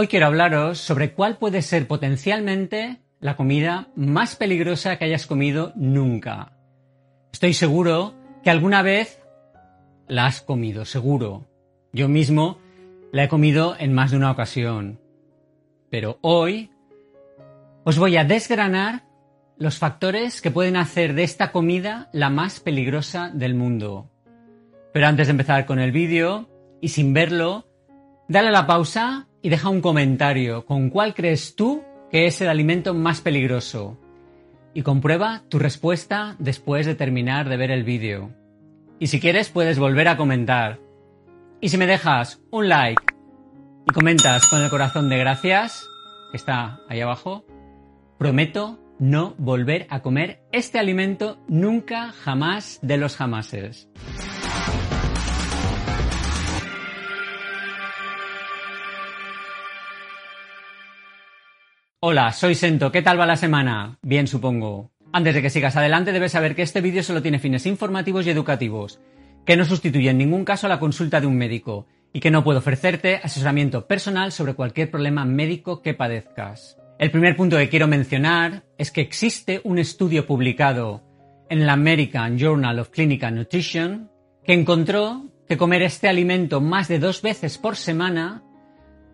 Hoy quiero hablaros sobre cuál puede ser potencialmente la comida más peligrosa que hayas comido nunca. Estoy seguro que alguna vez la has comido, seguro. Yo mismo la he comido en más de una ocasión. Pero hoy os voy a desgranar los factores que pueden hacer de esta comida la más peligrosa del mundo. Pero antes de empezar con el vídeo, y sin verlo, dale a la pausa y deja un comentario con cuál crees tú que es el alimento más peligroso. Y comprueba tu respuesta después de terminar de ver el vídeo. Y si quieres puedes volver a comentar. Y si me dejas un like y comentas con el corazón de gracias, que está ahí abajo, prometo no volver a comer este alimento nunca jamás de los jamases. Hola, soy Sento. ¿Qué tal va la semana? Bien, supongo. Antes de que sigas adelante, debes saber que este vídeo solo tiene fines informativos y educativos, que no sustituye en ningún caso la consulta de un médico y que no puedo ofrecerte asesoramiento personal sobre cualquier problema médico que padezcas. El primer punto que quiero mencionar es que existe un estudio publicado en el American Journal of Clinical Nutrition que encontró que comer este alimento más de dos veces por semana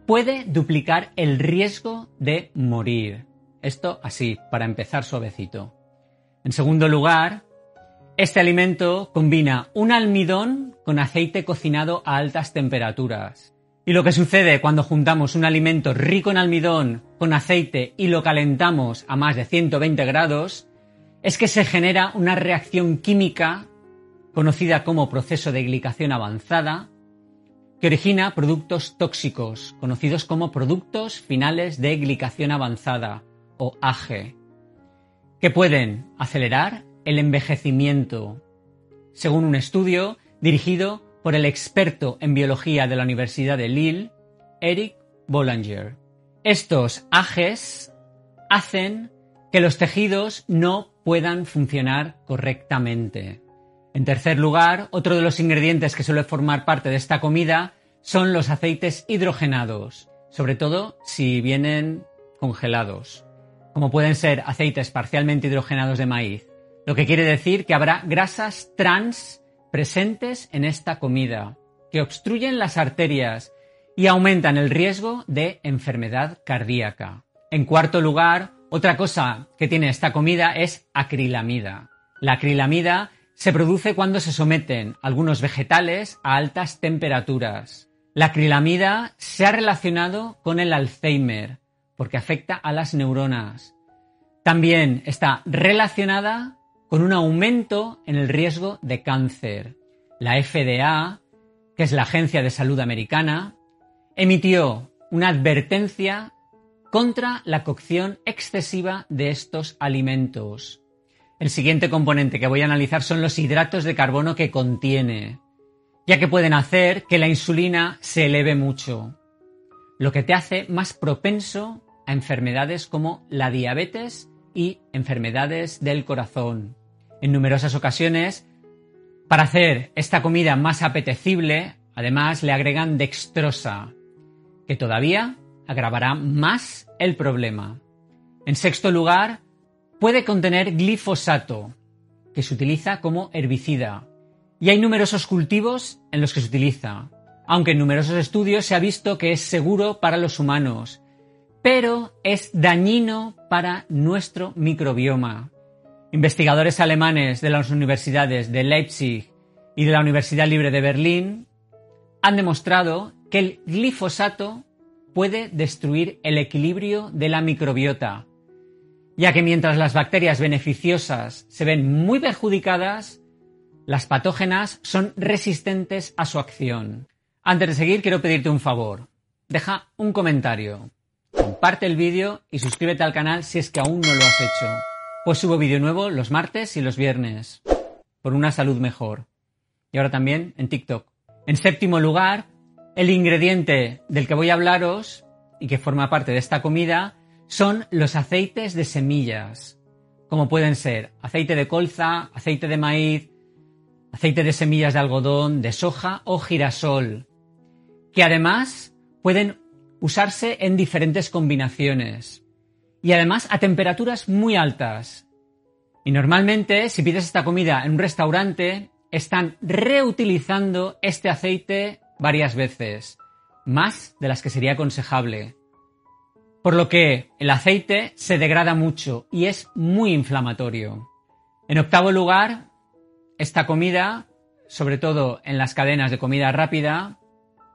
puede duplicar el riesgo de morir. Esto así, para empezar suavecito. En segundo lugar, este alimento combina un almidón con aceite cocinado a altas temperaturas. Y lo que sucede cuando juntamos un alimento rico en almidón con aceite y lo calentamos a más de 120 grados, es que se genera una reacción química conocida como proceso de glicación avanzada, que origina productos tóxicos, conocidos como productos finales de glicación avanzada, o AGE, que pueden acelerar el envejecimiento, según un estudio dirigido por el experto en biología de la Universidad de Lille, Eric Bollinger. Estos AGEs hacen que los tejidos no puedan funcionar correctamente. En tercer lugar, otro de los ingredientes que suele formar parte de esta comida son los aceites hidrogenados, sobre todo si vienen congelados, como pueden ser aceites parcialmente hidrogenados de maíz, lo que quiere decir que habrá grasas trans presentes en esta comida, que obstruyen las arterias y aumentan el riesgo de enfermedad cardíaca. En cuarto lugar, otra cosa que tiene esta comida es acrilamida. La acrilamida se produce cuando se someten algunos vegetales a altas temperaturas. La acrilamida se ha relacionado con el Alzheimer porque afecta a las neuronas. También está relacionada con un aumento en el riesgo de cáncer. La FDA, que es la Agencia de Salud Americana, emitió una advertencia contra la cocción excesiva de estos alimentos. El siguiente componente que voy a analizar son los hidratos de carbono que contiene, ya que pueden hacer que la insulina se eleve mucho, lo que te hace más propenso a enfermedades como la diabetes y enfermedades del corazón. En numerosas ocasiones, para hacer esta comida más apetecible, además le agregan dextrosa, que todavía agravará más el problema. En sexto lugar, Puede contener glifosato, que se utiliza como herbicida, y hay numerosos cultivos en los que se utiliza, aunque en numerosos estudios se ha visto que es seguro para los humanos, pero es dañino para nuestro microbioma. Investigadores alemanes de las universidades de Leipzig y de la Universidad Libre de Berlín han demostrado que el glifosato puede destruir el equilibrio de la microbiota, ya que mientras las bacterias beneficiosas se ven muy perjudicadas, las patógenas son resistentes a su acción. Antes de seguir, quiero pedirte un favor. deja un comentario, comparte el vídeo y suscríbete al canal si es que aún no lo has hecho. Pues subo vídeo nuevo los martes y los viernes, por una salud mejor. Y ahora también en TikTok. En séptimo lugar, el ingrediente del que voy a hablaros y que forma parte de esta comida son los aceites de semillas, como pueden ser aceite de colza, aceite de maíz, aceite de semillas de algodón, de soja o girasol, que además pueden usarse en diferentes combinaciones y además a temperaturas muy altas. Y normalmente, si pides esta comida en un restaurante, están reutilizando este aceite varias veces, más de las que sería aconsejable. Por lo que el aceite se degrada mucho y es muy inflamatorio. En octavo lugar, esta comida, sobre todo en las cadenas de comida rápida,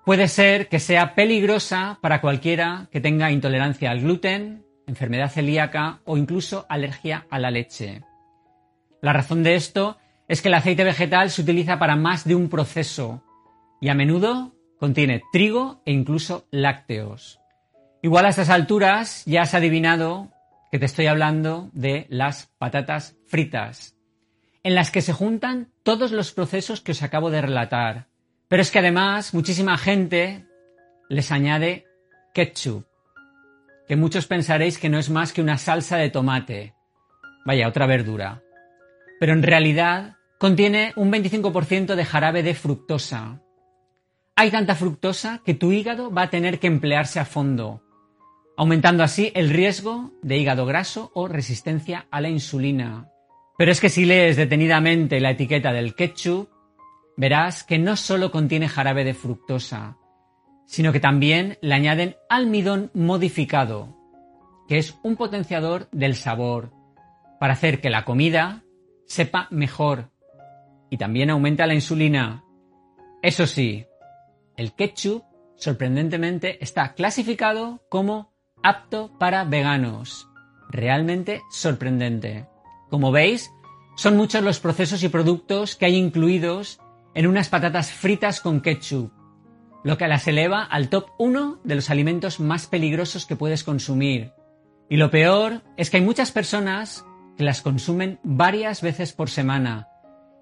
puede ser que sea peligrosa para cualquiera que tenga intolerancia al gluten, enfermedad celíaca o incluso alergia a la leche. La razón de esto es que el aceite vegetal se utiliza para más de un proceso y a menudo contiene trigo e incluso lácteos. Igual a estas alturas ya has adivinado que te estoy hablando de las patatas fritas, en las que se juntan todos los procesos que os acabo de relatar. Pero es que además muchísima gente les añade ketchup, que muchos pensaréis que no es más que una salsa de tomate. Vaya, otra verdura. Pero en realidad contiene un 25% de jarabe de fructosa. Hay tanta fructosa que tu hígado va a tener que emplearse a fondo aumentando así el riesgo de hígado graso o resistencia a la insulina. Pero es que si lees detenidamente la etiqueta del ketchup, verás que no solo contiene jarabe de fructosa, sino que también le añaden almidón modificado, que es un potenciador del sabor, para hacer que la comida sepa mejor y también aumenta la insulina. Eso sí, el ketchup sorprendentemente está clasificado como apto para veganos. Realmente sorprendente. Como veis, son muchos los procesos y productos que hay incluidos en unas patatas fritas con ketchup, lo que las eleva al top 1 de los alimentos más peligrosos que puedes consumir. Y lo peor es que hay muchas personas que las consumen varias veces por semana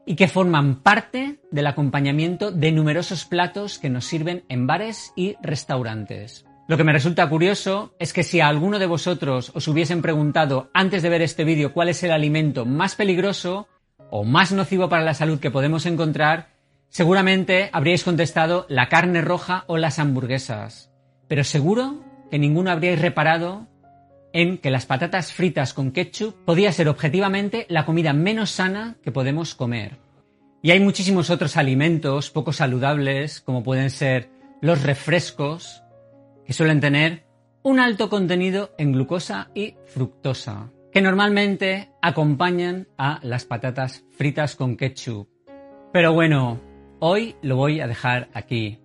y que forman parte del acompañamiento de numerosos platos que nos sirven en bares y restaurantes. Lo que me resulta curioso es que si a alguno de vosotros os hubiesen preguntado antes de ver este vídeo cuál es el alimento más peligroso o más nocivo para la salud que podemos encontrar, seguramente habríais contestado la carne roja o las hamburguesas. Pero seguro que ninguno habríais reparado en que las patatas fritas con ketchup podía ser objetivamente la comida menos sana que podemos comer. Y hay muchísimos otros alimentos poco saludables, como pueden ser los refrescos, que suelen tener un alto contenido en glucosa y fructosa, que normalmente acompañan a las patatas fritas con ketchup. Pero bueno, hoy lo voy a dejar aquí.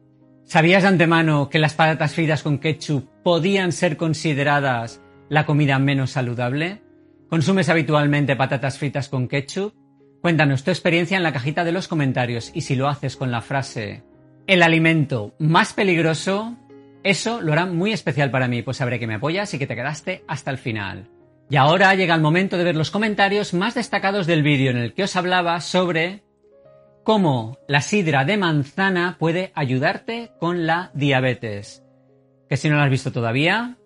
¿Sabías antemano que las patatas fritas con ketchup podían ser consideradas la comida menos saludable? ¿Consumes habitualmente patatas fritas con ketchup? Cuéntanos tu experiencia en la cajita de los comentarios y si lo haces con la frase el alimento más peligroso, eso lo hará muy especial para mí, pues sabré que me apoyas y que te quedaste hasta el final. Y ahora llega el momento de ver los comentarios más destacados del vídeo en el que os hablaba sobre cómo la sidra de manzana puede ayudarte con la diabetes. Que si no lo has visto todavía,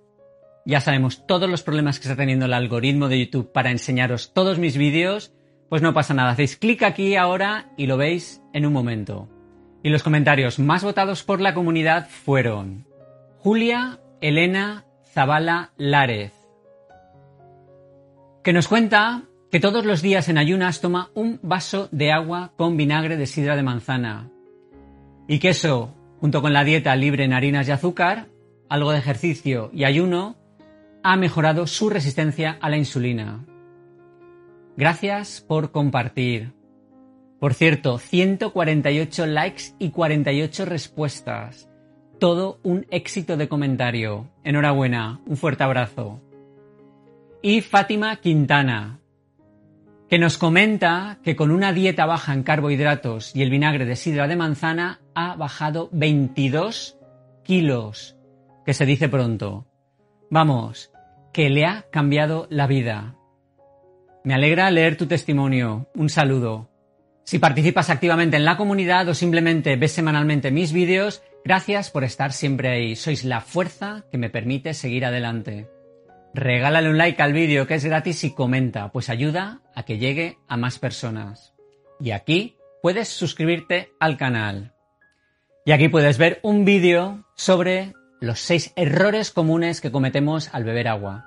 ya sabemos todos los problemas que está teniendo el algoritmo de YouTube para enseñaros todos mis vídeos, pues no pasa nada, hacéis clic aquí ahora y lo veis en un momento. Y los comentarios más votados por la comunidad fueron Julia Elena Zavala Lárez, que nos cuenta que todos los días en ayunas toma un vaso de agua con vinagre de sidra de manzana y que eso, junto con la dieta libre en harinas y azúcar, algo de ejercicio y ayuno, ha mejorado su resistencia a la insulina. Gracias por compartir. Por cierto, 148 likes y 48 respuestas todo un éxito de comentario. Enhorabuena, un fuerte abrazo. Y Fátima Quintana, que nos comenta que con una dieta baja en carbohidratos y el vinagre de sidra de manzana ha bajado 22 kilos. que se dice pronto. Vamos, que le ha cambiado la vida. Me alegra leer tu testimonio. Un saludo. Si participas activamente en la comunidad o simplemente ves semanalmente mis vídeos, gracias por estar siempre ahí. Sois la fuerza que me permite seguir adelante. Regálale un like al vídeo que es gratis y comenta, pues ayuda a que llegue a más personas. Y aquí puedes suscribirte al canal. Y aquí puedes ver un vídeo sobre los seis errores comunes que cometemos al beber agua.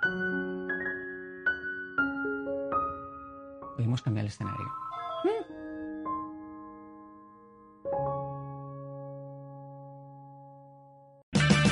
Podemos cambiar el escenario.